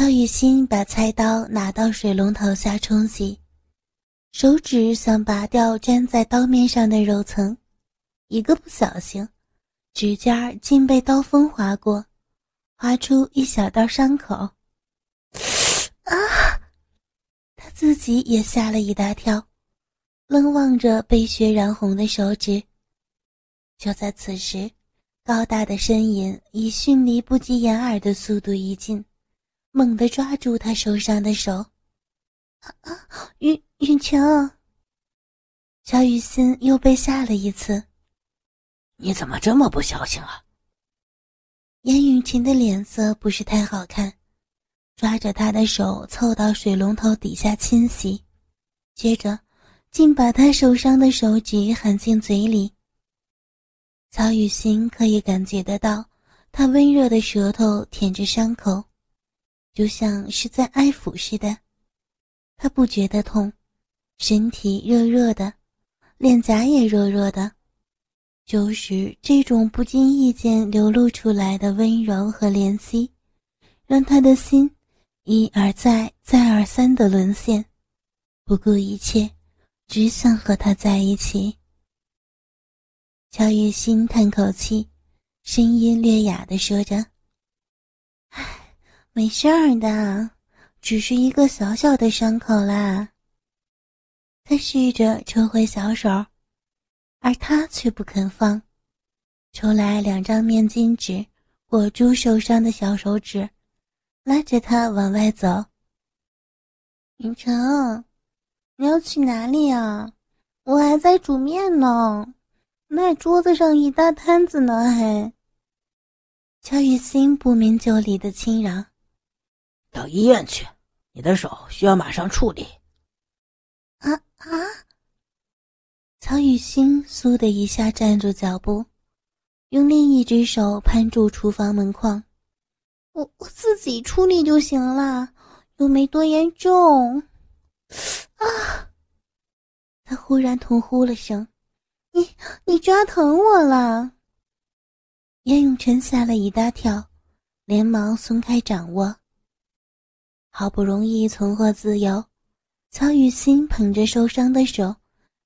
赵雨欣把菜刀拿到水龙头下冲洗，手指想拔掉粘在刀面上的肉层，一个不小心，指尖竟被刀锋划过，划出一小道伤口。啊！他自己也吓了一大跳，愣望着被血染红的手指。就在此时，高大的身影以迅雷不及掩耳的速度移近。猛地抓住他受伤的手，啊啊！雨雨晴，乔雨欣又被吓了一次。你怎么这么不小心啊？严雨晴的脸色不是太好看，抓着他的手凑到水龙头底下清洗，接着竟把他受伤的手指含进嘴里。曹雨欣可以感觉得到，他温热的舌头舔着伤口。就像是在爱抚似的，他不觉得痛，身体热热的，脸颊也热热的，就是这种不经意间流露出来的温柔和怜惜，让他的心一而再、再而三的沦陷，不顾一切，只想和他在一起。乔雨欣叹口气，声音略哑的说着：“。”没事儿的，只是一个小小的伤口啦。他试着抽回小手，而他却不肯放，抽来两张面巾纸裹住受伤的小手指，拉着他往外走。云城，你要去哪里啊？我还在煮面呢，那桌子上一大摊子呢，还。乔雨欣不明就里的轻嚷。到医院去，你的手需要马上处理。啊啊！曹雨欣嗖的一下站住脚步，用另一只手攀住厨房门框。我我自己处理就行了，又没多严重。啊！他忽然痛呼了声：“你你抓疼我了！”严永成吓了一大跳，连忙松开掌握。好不容易重获自由，曹雨欣捧着受伤的手，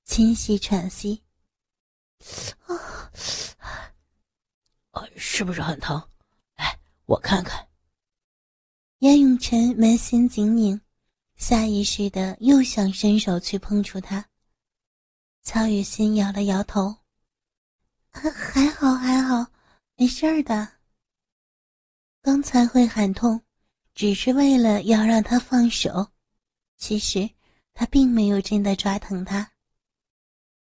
清晰喘息。啊，啊，是不是很疼？来，我看看。严永晨眉心紧拧，下意识的又想伸手去碰触他。曹雨欣摇了摇头：“还好，还好，没事儿的。刚才会喊痛。”只是为了要让他放手，其实他并没有真的抓疼他。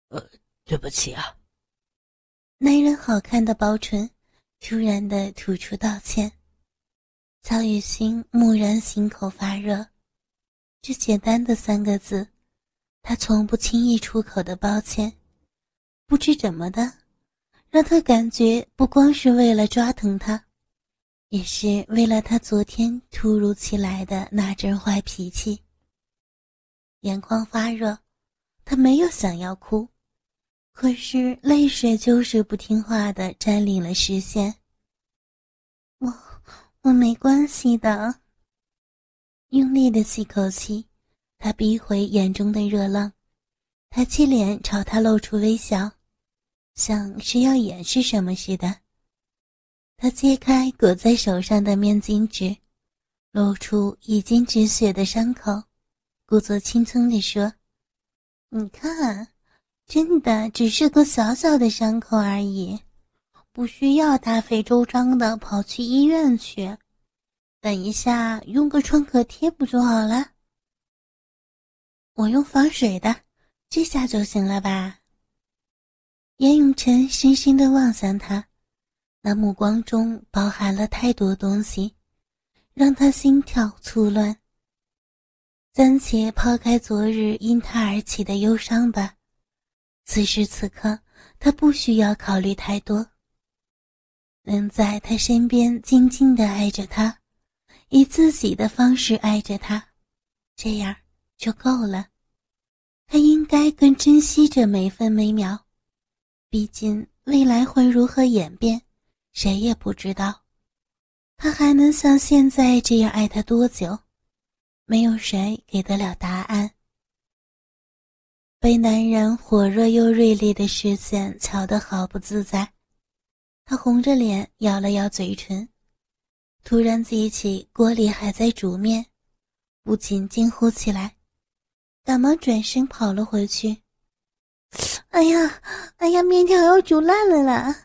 呃，对不起啊。男人好看的薄唇突然的吐出道歉。曹雨欣蓦然心口发热，这简单的三个字，他从不轻易出口的抱歉，不知怎么的，让他感觉不光是为了抓疼他。也是为了他昨天突如其来的那阵坏脾气，眼眶发热，他没有想要哭，可是泪水就是不听话的占领了视线。我我没关系的。用力的吸口气，他逼回眼中的热浪，抬起脸朝他露出微笑，像是要掩饰什么似的。他揭开裹在手上的面巾纸，露出已经止血的伤口，故作轻松地说：“你看，真的只是个小小的伤口而已，不需要大费周章的跑去医院去。等一下用个创可贴不就好了？我用防水的，这下就行了吧？”严永成深深的望向他。那目光中包含了太多东西，让他心跳粗乱。暂且抛开昨日因他而起的忧伤吧，此时此刻他不需要考虑太多。能在他身边静静的爱着他，以自己的方式爱着他，这样就够了。他应该更珍惜这每分每秒，毕竟未来会如何演变。谁也不知道。他还能像现在这样爱她多久？没有谁给得了答案。被男人火热又锐利的视线瞧得好不自在，他红着脸咬了咬嘴唇，突然记起锅里还在煮面，不禁惊呼起来，赶忙转身跑了回去。哎呀，哎呀，面条要煮烂了啦！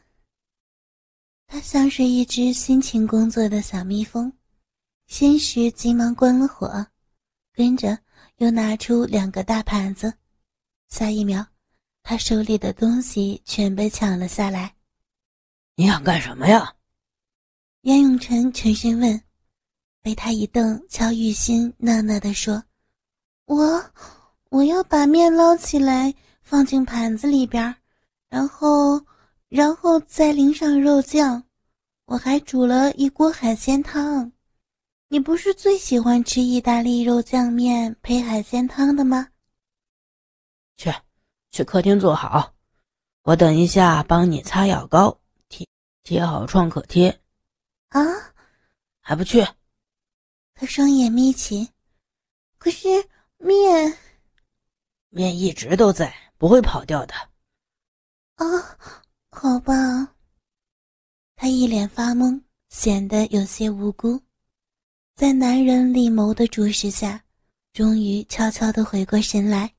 他像是一只辛勤工作的小蜜蜂，先是急忙关了火，跟着又拿出两个大盘子。下一秒，他手里的东西全被抢了下来。你想干什么呀？严永成沉声问。被他一瞪，乔雨欣讷讷地说：“我，我要把面捞起来，放进盘子里边，然后，然后再淋上肉酱。我还煮了一锅海鲜汤。你不是最喜欢吃意大利肉酱面配海鲜汤的吗？”去，去客厅坐好，我等一下帮你擦药膏，贴贴好创可贴。啊，还不去？他双眼眯起。可是面，面一直都在，不会跑掉的。啊，好吧。他一脸发懵，显得有些无辜，在男人厉眸的注视下，终于悄悄的回过神来。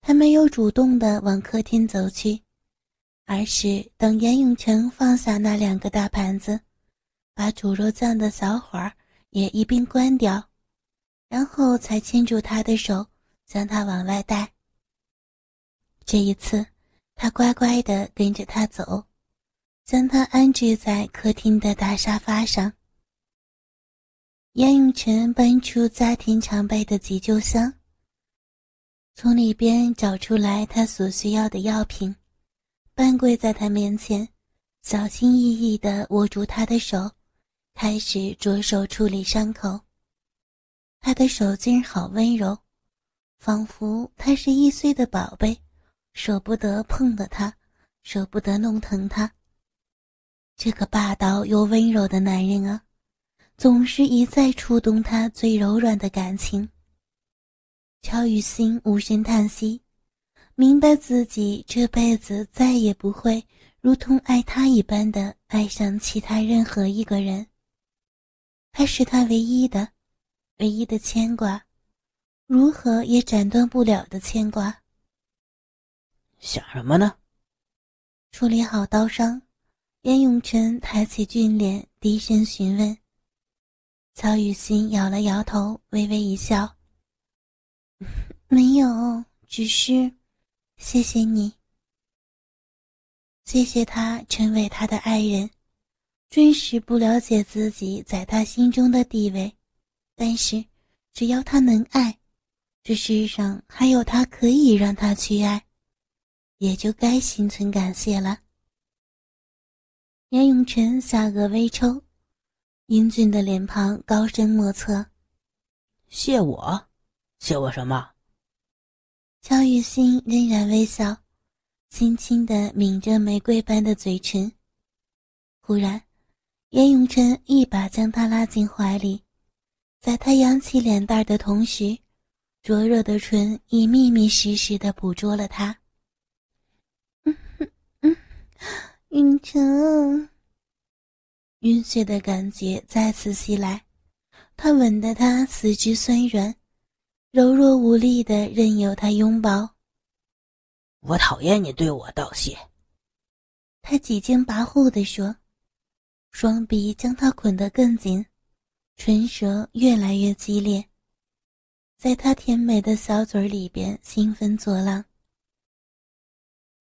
他没有主动的往客厅走去，而是等严永成放下那两个大盘子，把煮肉酱的小火也一并关掉，然后才牵住他的手，将他往外带。这一次，他乖乖的跟着他走，将他安置在客厅的大沙发上。严永成搬出家庭常备的急救箱。从里边找出来他所需要的药品，半跪在他面前，小心翼翼地握住他的手，开始着手处理伤口。他的手劲好温柔，仿佛他是一岁的宝贝，舍不得碰的他，舍不得弄疼他。这个霸道又温柔的男人啊，总是一再触动他最柔软的感情。乔雨欣无声叹息，明白自己这辈子再也不会如同爱他一般的爱上其他任何一个人。他是他唯一的、唯一的牵挂，如何也斩断不了的牵挂。想什么呢？处理好刀伤，严永成抬起俊脸，低声询问。乔雨欣摇了摇头，微微一笑。没有，只是谢谢你，谢谢他成为他的爱人。真实不了解自己在他心中的地位，但是只要他能爱，这世上还有他可以让他去爱，也就该心存感谢了。严永成下颚微抽，英俊的脸庞高深莫测。谢我。谢我什么？乔雨欣仍然微笑，轻轻的抿着玫瑰般的嘴唇。忽然，严永成一把将她拉进怀里，在她扬起脸蛋的同时，灼热的唇已密密实实的捕捉了他。嗯嗯，永成，晕眩的感觉再次袭来，他吻得他四肢酸软。柔弱无力的任由他拥抱。我讨厌你对我道谢。他几经跋扈地说，双臂将他捆得更紧，唇舌越来越激烈，在他甜美的小嘴里边兴奋作浪。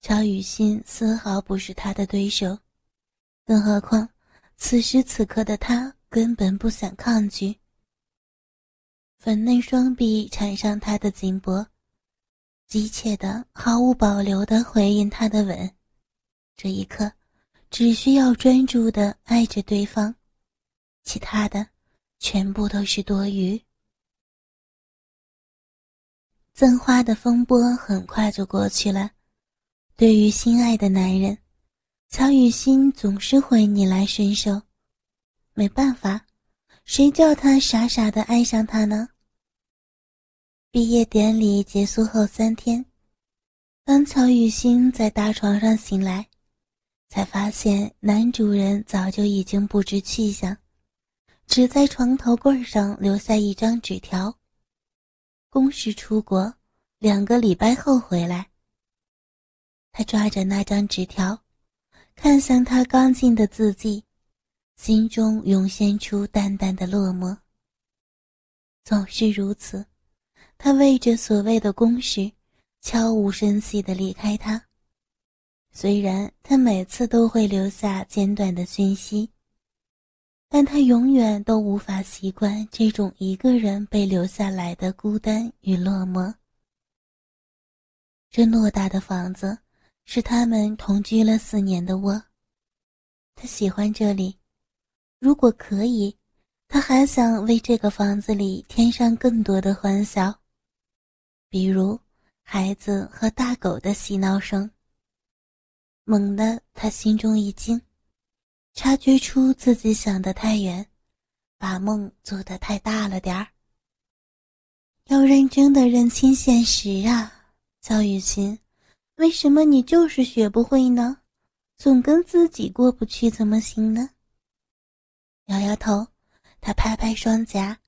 乔雨欣丝毫不是他的对手，更何况此时此刻的他根本不想抗拒。粉嫩双臂缠上他的颈脖，急切的、毫无保留的回应他的吻。这一刻，只需要专注的爱着对方，其他的全部都是多余。赠花的风波很快就过去了。对于心爱的男人，乔雨欣总是会逆来顺受，没办法，谁叫他傻傻的爱上他呢？毕业典礼结束后三天，当乔雨欣在大床上醒来，才发现男主人早就已经不知去向，只在床头柜上留下一张纸条：“公事出国，两个礼拜后回来。”他抓着那张纸条，看向他刚进的字迹，心中涌现出淡淡的落寞。总是如此。他为着所谓的公事，悄无声息地离开他。虽然他每次都会留下简短的讯息，但他永远都无法习惯这种一个人被留下来的孤单与落寞。这偌大的房子，是他们同居了四年的窝。他喜欢这里，如果可以，他还想为这个房子里添上更多的欢笑。比如，孩子和大狗的嬉闹声。猛地，他心中一惊，察觉出自己想得太远，把梦做得太大了点儿。要认真的认清现实啊，焦雨欣，为什么你就是学不会呢？总跟自己过不去，怎么行呢？摇摇头，他拍拍双颊，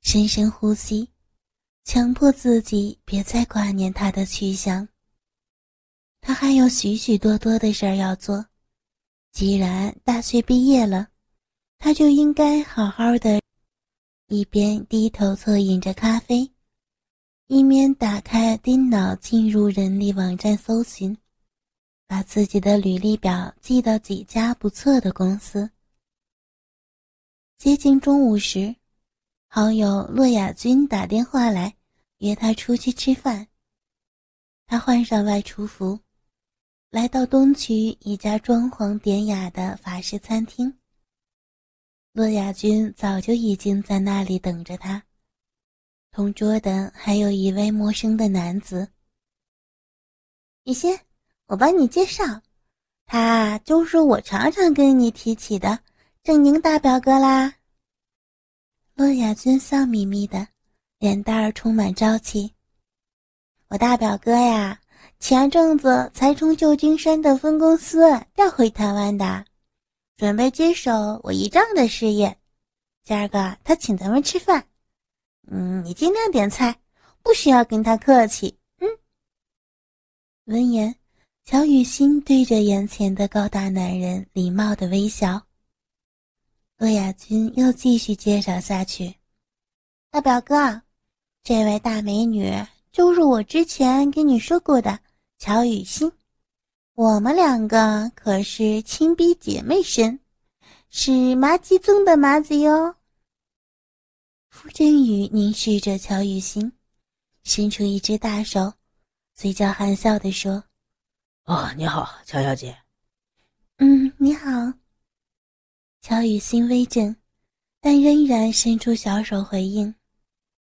深深呼吸。强迫自己别再挂念他的去向。他还有许许多多的事儿要做。既然大学毕业了，他就应该好好的，一边低头啜饮着咖啡，一面打开电脑进入人力网站搜寻，把自己的履历表寄到几家不错的公司。接近中午时。好友骆亚军打电话来，约他出去吃饭。他换上外出服，来到东区一家装潢典雅的法式餐厅。骆亚军早就已经在那里等着他，同桌的还有一位陌生的男子。雨欣，我帮你介绍，他就是我常常跟你提起的郑宁大表哥啦。洛亚军笑眯眯的，脸蛋儿充满朝气。我大表哥呀，前阵子才从旧金山的分公司调回台湾的，准备接手我姨丈的事业。今儿个他请咱们吃饭，嗯，你尽量点菜，不需要跟他客气。嗯。闻言，乔雨欣对着眼前的高大男人礼貌的微笑。骆亚军又继续介绍下去：“大表哥，这位大美女就是我之前跟你说过的乔雨欣，我们两个可是亲逼姐妹身，是麻吉宗的麻子哟。”傅振宇凝视着乔雨欣，伸出一只大手，嘴角含笑地说：“哦，你好，乔小姐。”“嗯，你好。”乔雨欣微怔，但仍然伸出小手回应，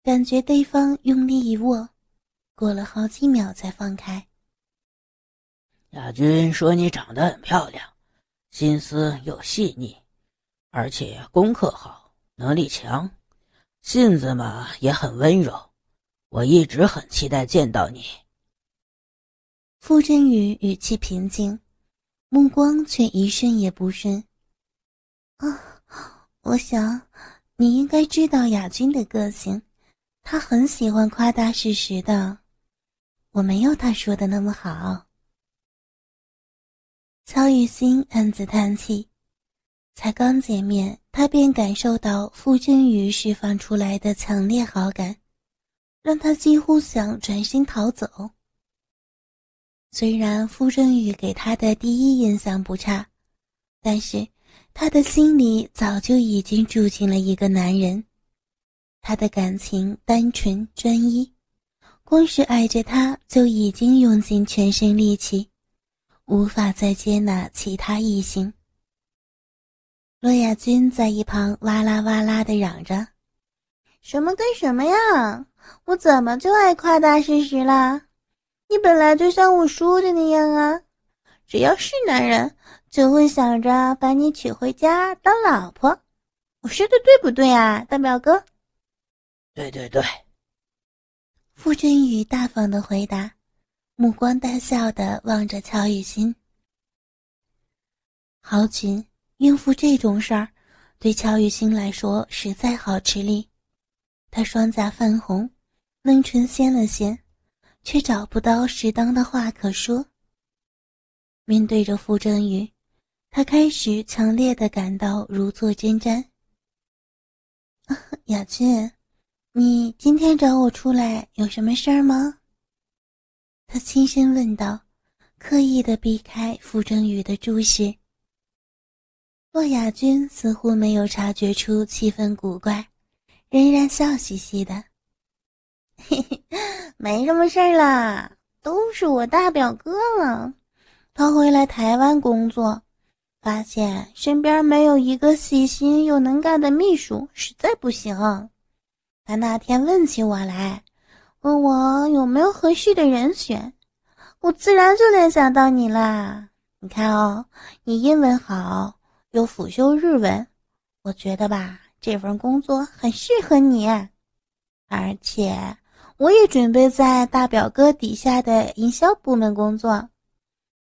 感觉对方用力一握，过了好几秒才放开。亚军说：“你长得很漂亮，心思又细腻，而且功课好，能力强，性子嘛也很温柔。我一直很期待见到你。”傅振宇语气平静，目光却一瞬也不瞬。啊，我想你应该知道亚君的个性，他很喜欢夸大事实的，我没有他说的那么好。曹雨欣暗自叹气，才刚见面，他便感受到傅振宇释放出来的强烈好感，让他几乎想转身逃走。虽然傅振宇给他的第一印象不差，但是。他的心里早就已经住进了一个男人，他的感情单纯专一，光是爱着他就已经用尽全身力气，无法再接纳其他异性。罗亚军在一旁哇啦哇啦的嚷着：“什么跟什么呀？我怎么就爱夸大事实啦？你本来就像我说的那样啊！只要是男人。”就会想着把你娶回家当老婆，我说的对不对啊，大表哥？对对对。傅振宇大方的回答，目光带笑的望着乔雨欣。郝锦应付这种事儿，对乔雨欣来说实在好吃力。他双颊泛红，嫩唇掀了掀，却找不到适当的话可说。面对着傅振宇，他开始强烈的感到如坐针毡。雅俊。你今天找我出来有什么事儿吗？他轻声问道，刻意的避开傅正宇的注视。洛雅君似乎没有察觉出气氛古怪，仍然笑嘻嘻的：“嘿嘿，没什么事儿啦，都是我大表哥了。他回来台湾工作，发现身边没有一个细心又能干的秘书，实在不行。”他那天问起我来，问我有没有合适的人选，我自然就联想到你啦。你看哦，你英文好，又辅修日文，我觉得吧，这份工作很适合你。而且，我也准备在大表哥底下的营销部门工作，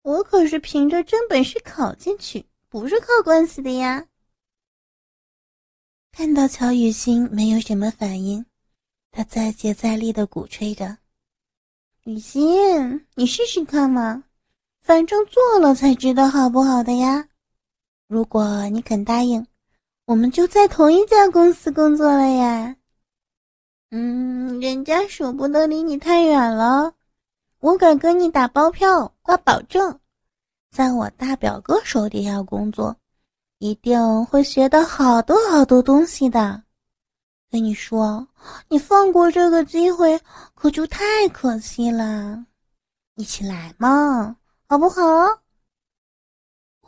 我可是凭着真本事考进去，不是靠关系的呀。看到乔雨欣没有什么反应，他再接再厉的鼓吹着：“雨欣，你试试看嘛，反正做了才知道好不好的呀。如果你肯答应，我们就在同一家公司工作了呀。嗯，人家舍不得离你太远了，我敢跟你打包票，挂保证，在我大表哥手底下工作。”一定会学到好多好多东西的，跟你说，你放过这个机会可就太可惜了。一起来嘛，好不好？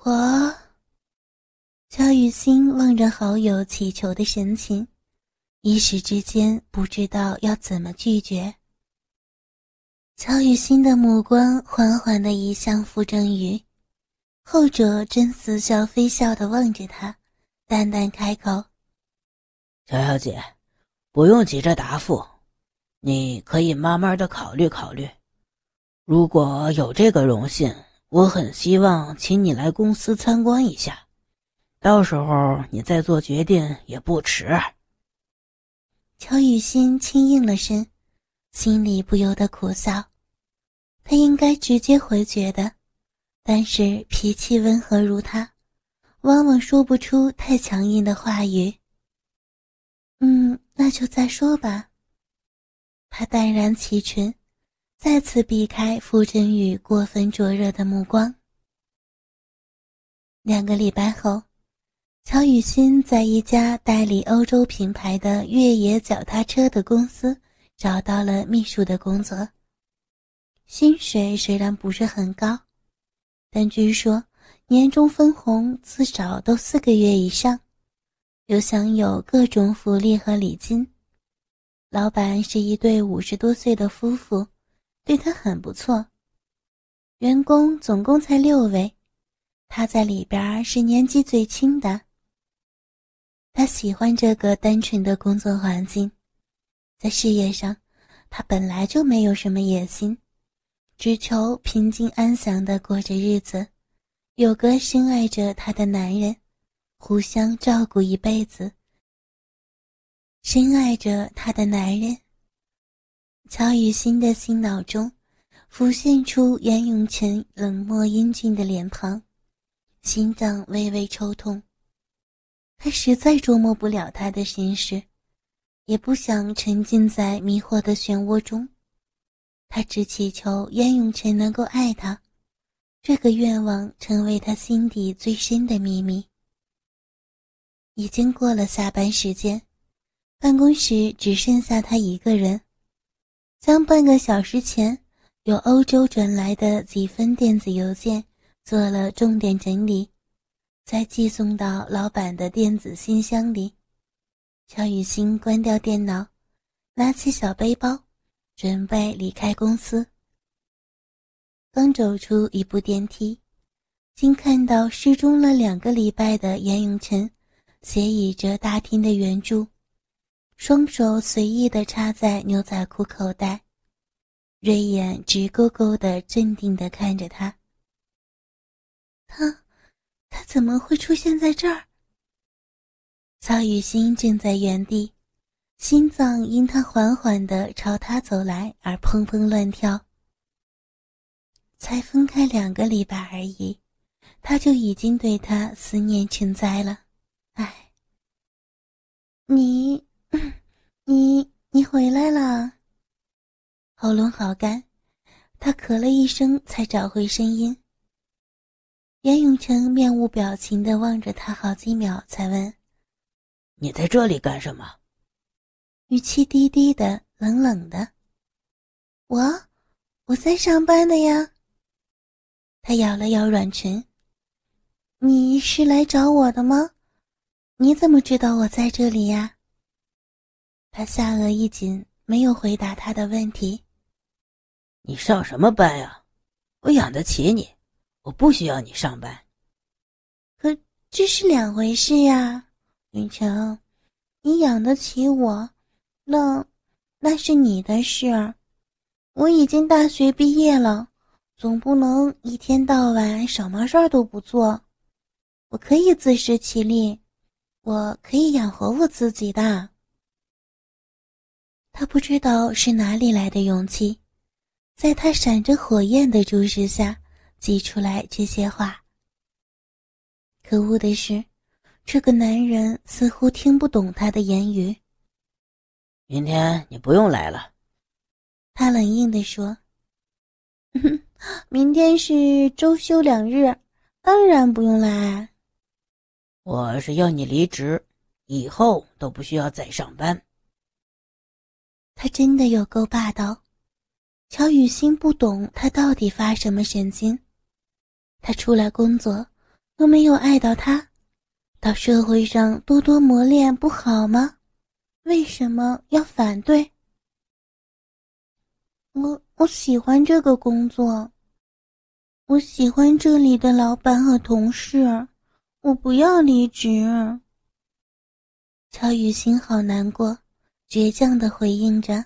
我，乔雨欣望着好友乞求的神情，一时之间不知道要怎么拒绝。乔雨欣的目光缓缓地移向傅正宇。后者正似笑非笑地望着他，淡淡开口：“乔小姐，不用急着答复，你可以慢慢的考虑考虑。如果有这个荣幸，我很希望请你来公司参观一下，到时候你再做决定也不迟。”乔雨欣轻应了声，心里不由得苦笑，他应该直接回绝的。但是脾气温和如他，往往说不出太强硬的话语。嗯，那就再说吧。他淡然其唇，再次避开傅振宇过分灼热的目光。两个礼拜后，乔雨欣在一家代理欧洲品牌的越野脚踏车的公司找到了秘书的工作。薪水虽然不是很高。但据说年终分红至少都四个月以上，又享有各种福利和礼金。老板是一对五十多岁的夫妇，对他很不错。员工总共才六位，他在里边是年纪最轻的。他喜欢这个单纯的工作环境，在事业上，他本来就没有什么野心。只求平静安详的过着日子，有个深爱着她的男人，互相照顾一辈子。深爱着她的男人，乔雨欣的心脑中浮现出袁永成冷漠英俊的脸庞，心脏微微抽痛。他实在捉摸不了他的心事，也不想沉浸在迷惑的漩涡中。他只祈求袁永成能够爱他，这个愿望成为他心底最深的秘密。已经过了下班时间，办公室只剩下他一个人，将半个小时前由欧洲转来的几封电子邮件做了重点整理，再寄送到老板的电子信箱里。乔雨欣关掉电脑，拿起小背包。准备离开公司，刚走出一部电梯，竟看到失踪了两个礼拜的严永晨，斜倚着大厅的圆柱，双手随意地插在牛仔裤口袋，锐眼直勾勾地、镇定地看着他。他，他怎么会出现在这儿？曹雨欣正在原地，心脏因他缓缓地朝他走来而砰砰乱跳。才分开两个礼拜而已，他就已经对他思念成灾了。唉，你，你，你回来了。喉咙好干，他咳了一声才找回声音。袁永成面无表情地望着他好几秒，才问。你在这里干什么？语气低低的，冷冷的。我，我在上班的呀。他咬了咬软唇。你是来找我的吗？你怎么知道我在这里呀？他下颚一紧，没有回答他的问题。你上什么班呀？我养得起你，我不需要你上班。可这是两回事呀。云晴，你养得起我，那那是你的事儿。我已经大学毕业了，总不能一天到晚什么事儿都不做。我可以自食其力，我可以养活我自己的。他不知道是哪里来的勇气，在他闪着火焰的注视下，挤出来这些话。可恶的是。这个男人似乎听不懂他的言语。明天你不用来了，他冷硬地说：“明天是周休两日，当然不用来。我是要你离职，以后都不需要再上班。”他真的有够霸道。乔雨欣不懂他到底发什么神经。他出来工作，又没有爱到他。到社会上多多磨练不好吗？为什么要反对？我我喜欢这个工作，我喜欢这里的老板和同事，我不要离职。乔雨欣好难过，倔强的回应着。